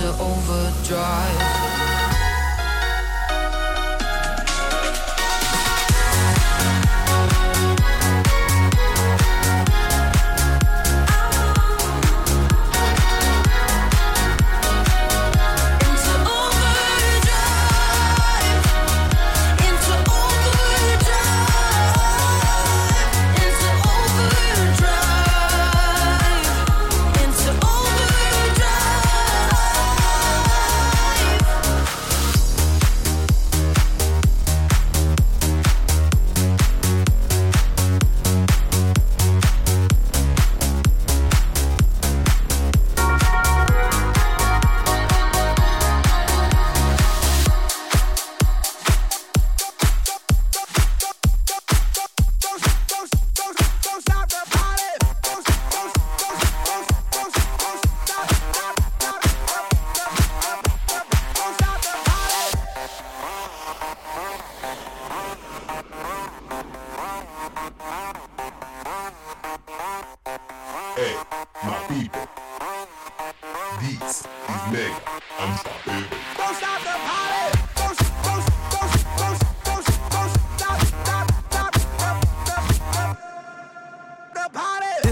into overdrive.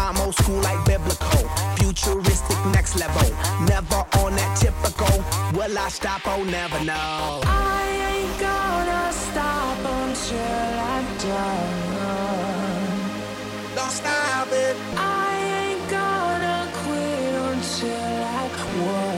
I'm old school like biblical, futuristic next level. Never on that typical. Will I stop? Oh, never know. I ain't gonna stop until I'm done. Don't stop it. I ain't gonna quit until I quit.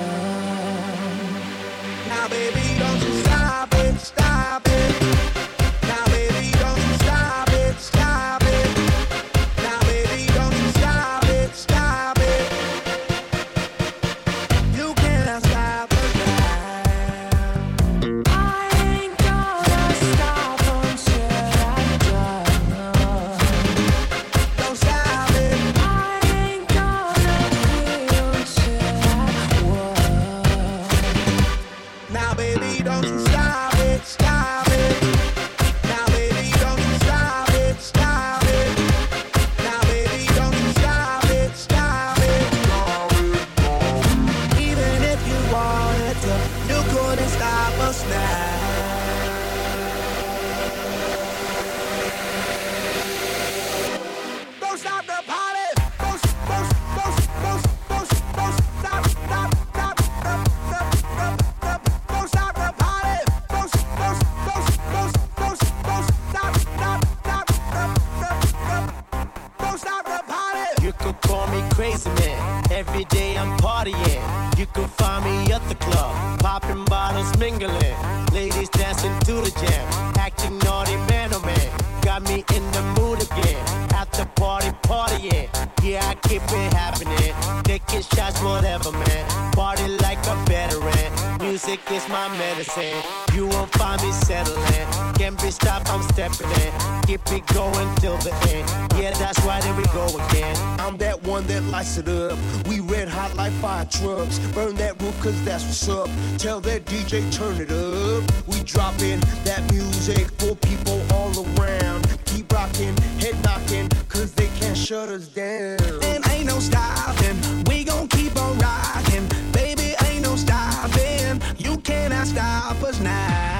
call me crazy man. Every day I'm partying. You can find me at the club, popping bottles, mingling. Ladies dancing to the jam, acting naughty man, oh man. Got me in the mood again after party, partying. Yeah, I keep it happening. Taking shots, whatever, man. Party like a veteran. Music is my medicine. You won't find me settling. Can't be stopped, I'm stepping in. Keep it going till the end. Yeah, that's why there we go again. I'm that one that lights it up. We red hot like fire trucks. Burn that roof, cause that's what's up. Tell that DJ, turn it up. We dropping that music for people all around. Keep rocking, head knocking, cause they can't shut us down. And ain't no stopping, we gon' keep on rocking. Baby, ain't no stopping, you cannot stop us now.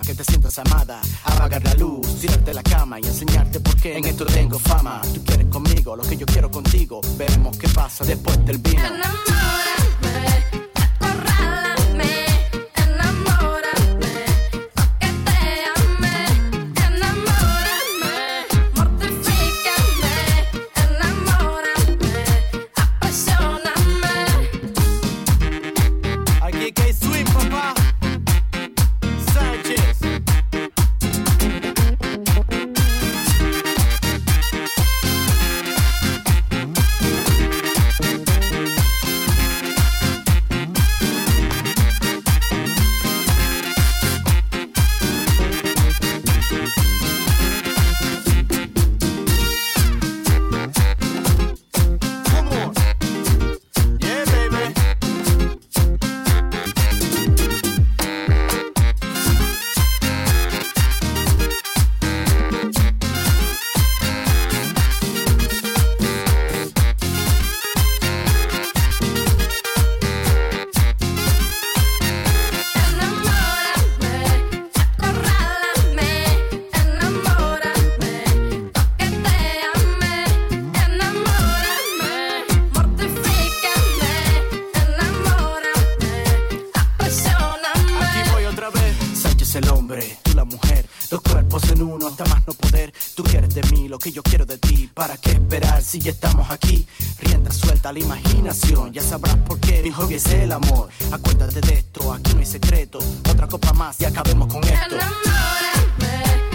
que te sientas amada. Apagar la luz, tirarte la cama y enseñarte por qué en esto tengo fama. Tú quieres conmigo lo que yo quiero contigo. Veremos qué pasa después del video. Hasta más no poder. Tú quieres de mí lo que yo quiero de ti. ¿Para qué esperar si ya estamos aquí? Rienda suelta la imaginación. Ya sabrás por qué mi hobby es el amor. Acuérdate de esto, aquí no hay secreto. Otra copa más y acabemos con esto. Enamórame,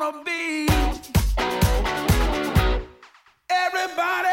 gonna be. Everybody.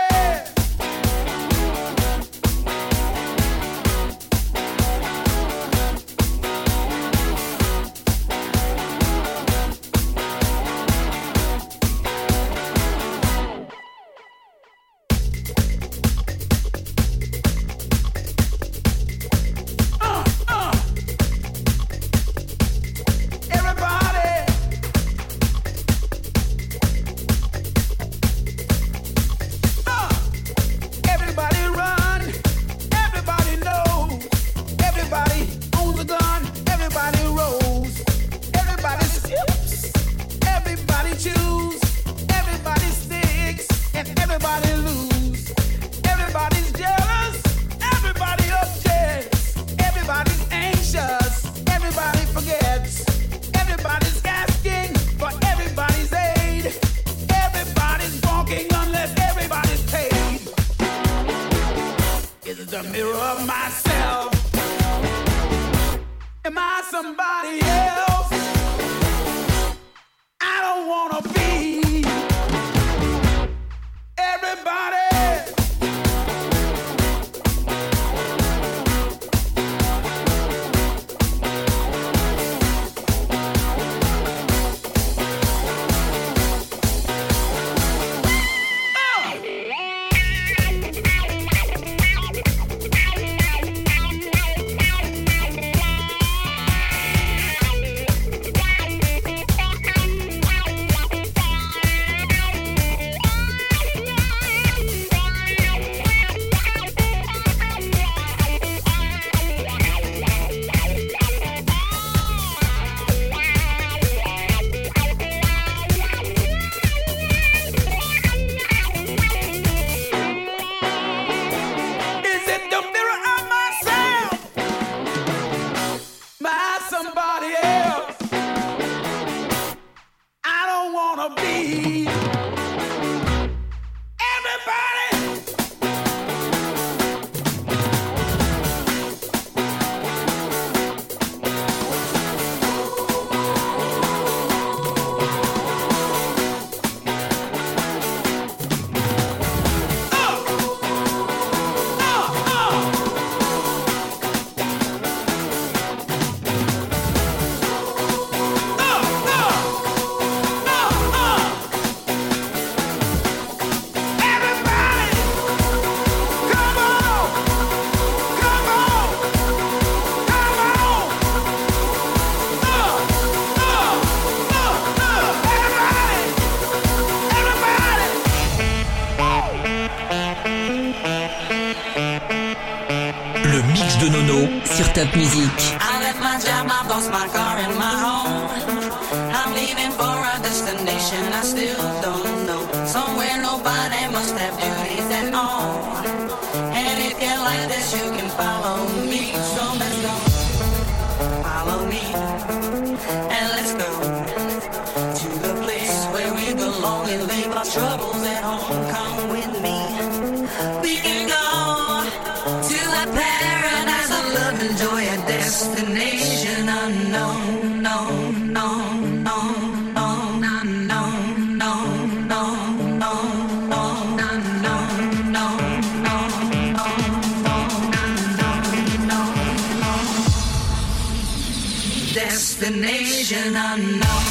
Destination unknown.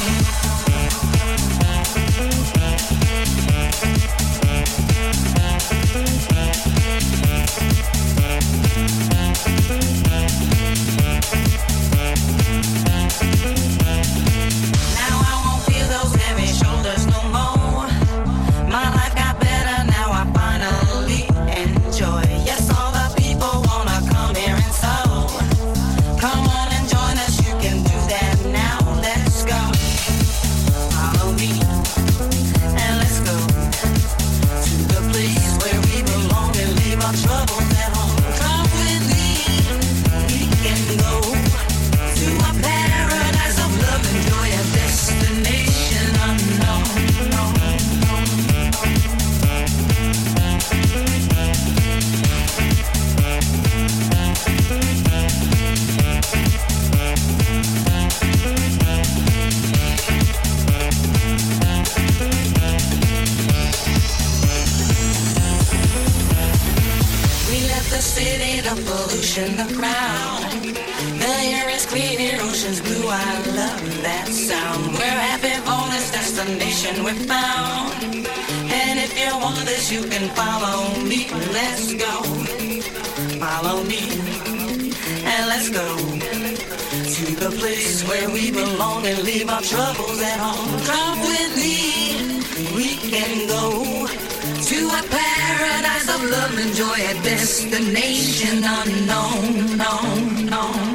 our troubles at home. Come with me, we can go to a paradise of love and joy, a destination unknown, known, known.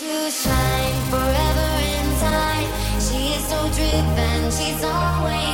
to shine forever in time. She is so driven, she's always.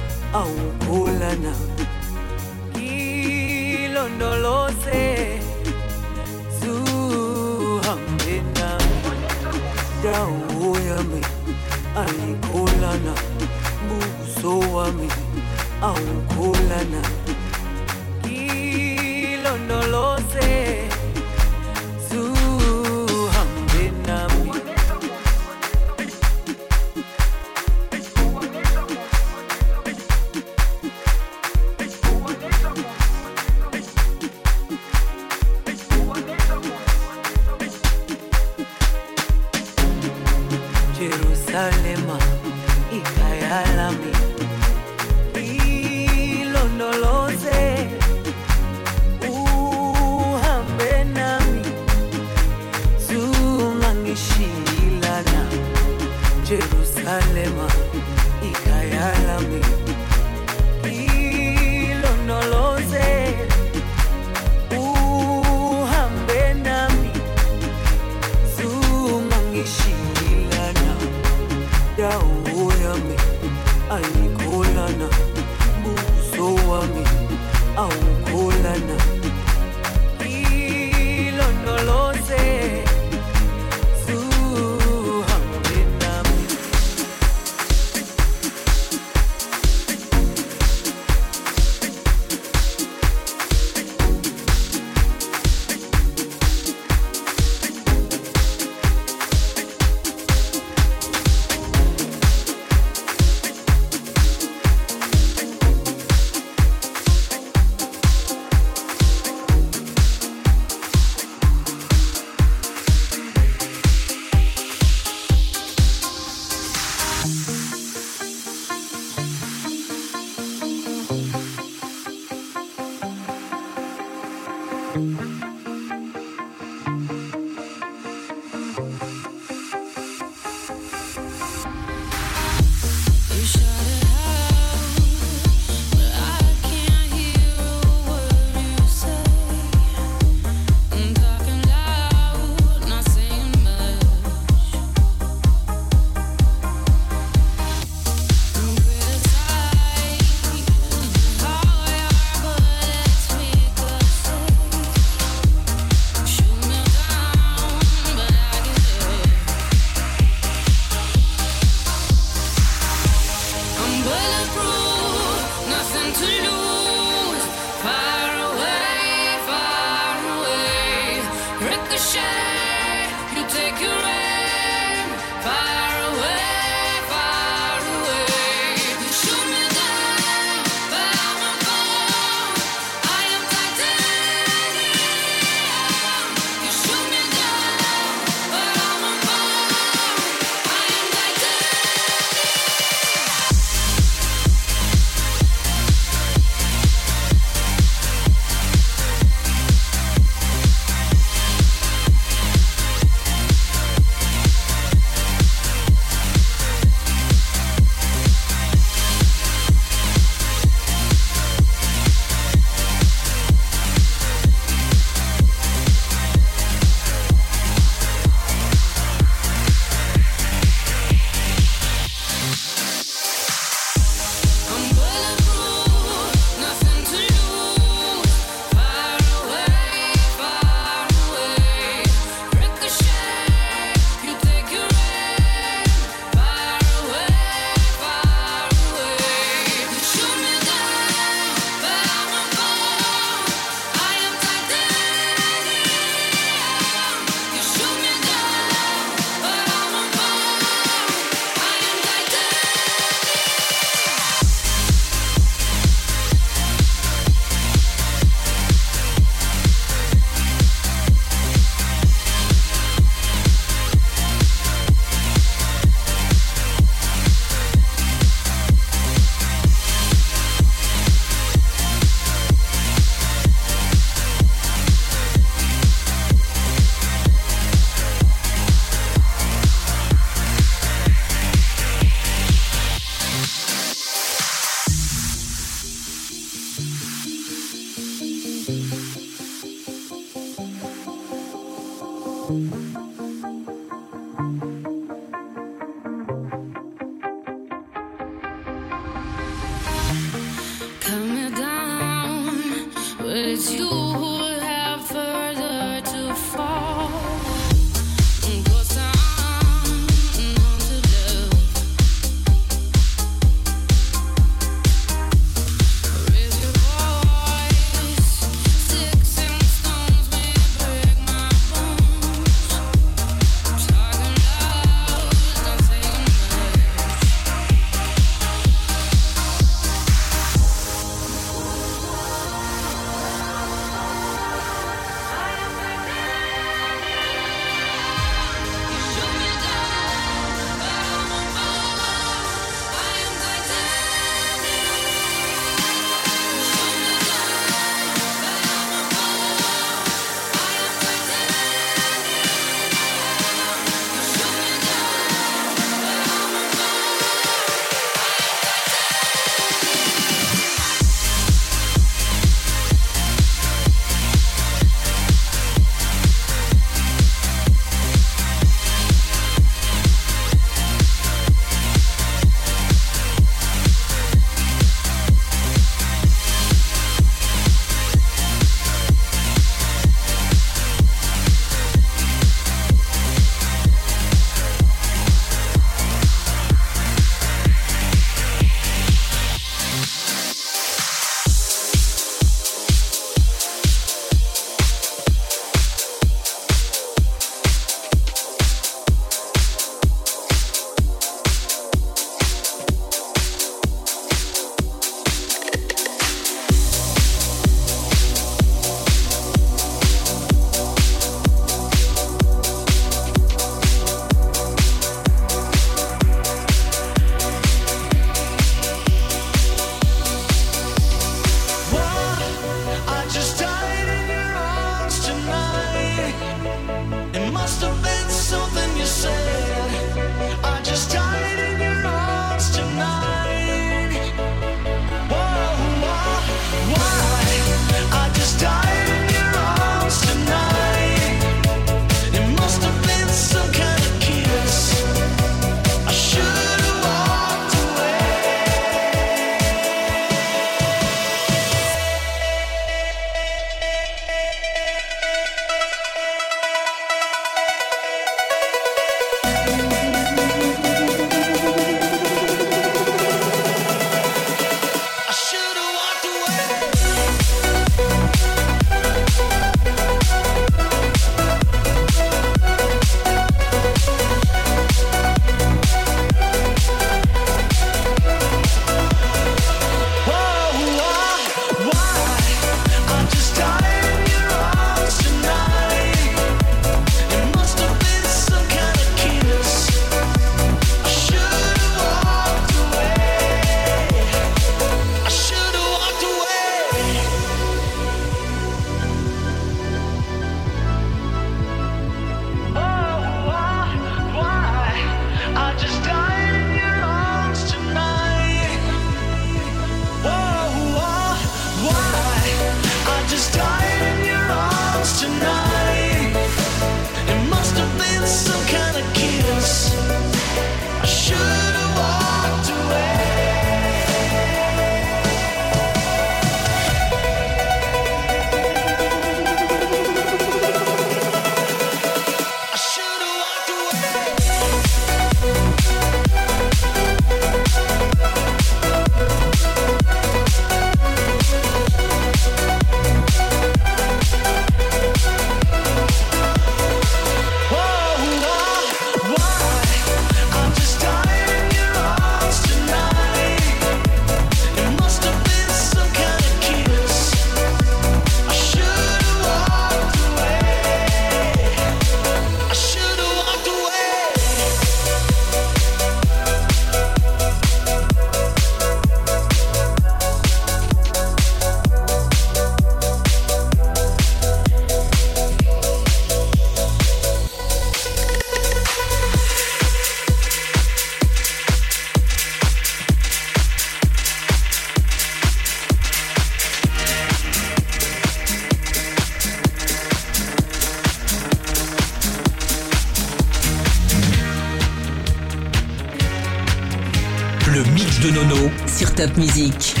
musique.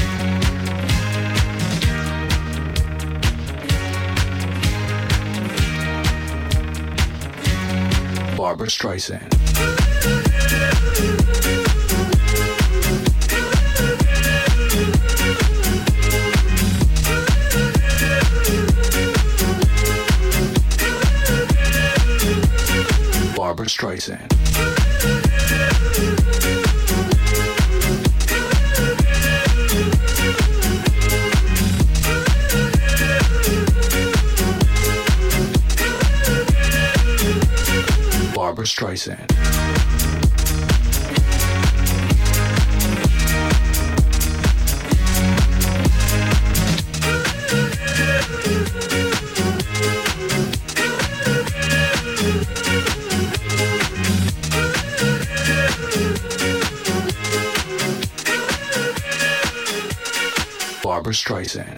Streisand.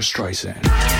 Streisand.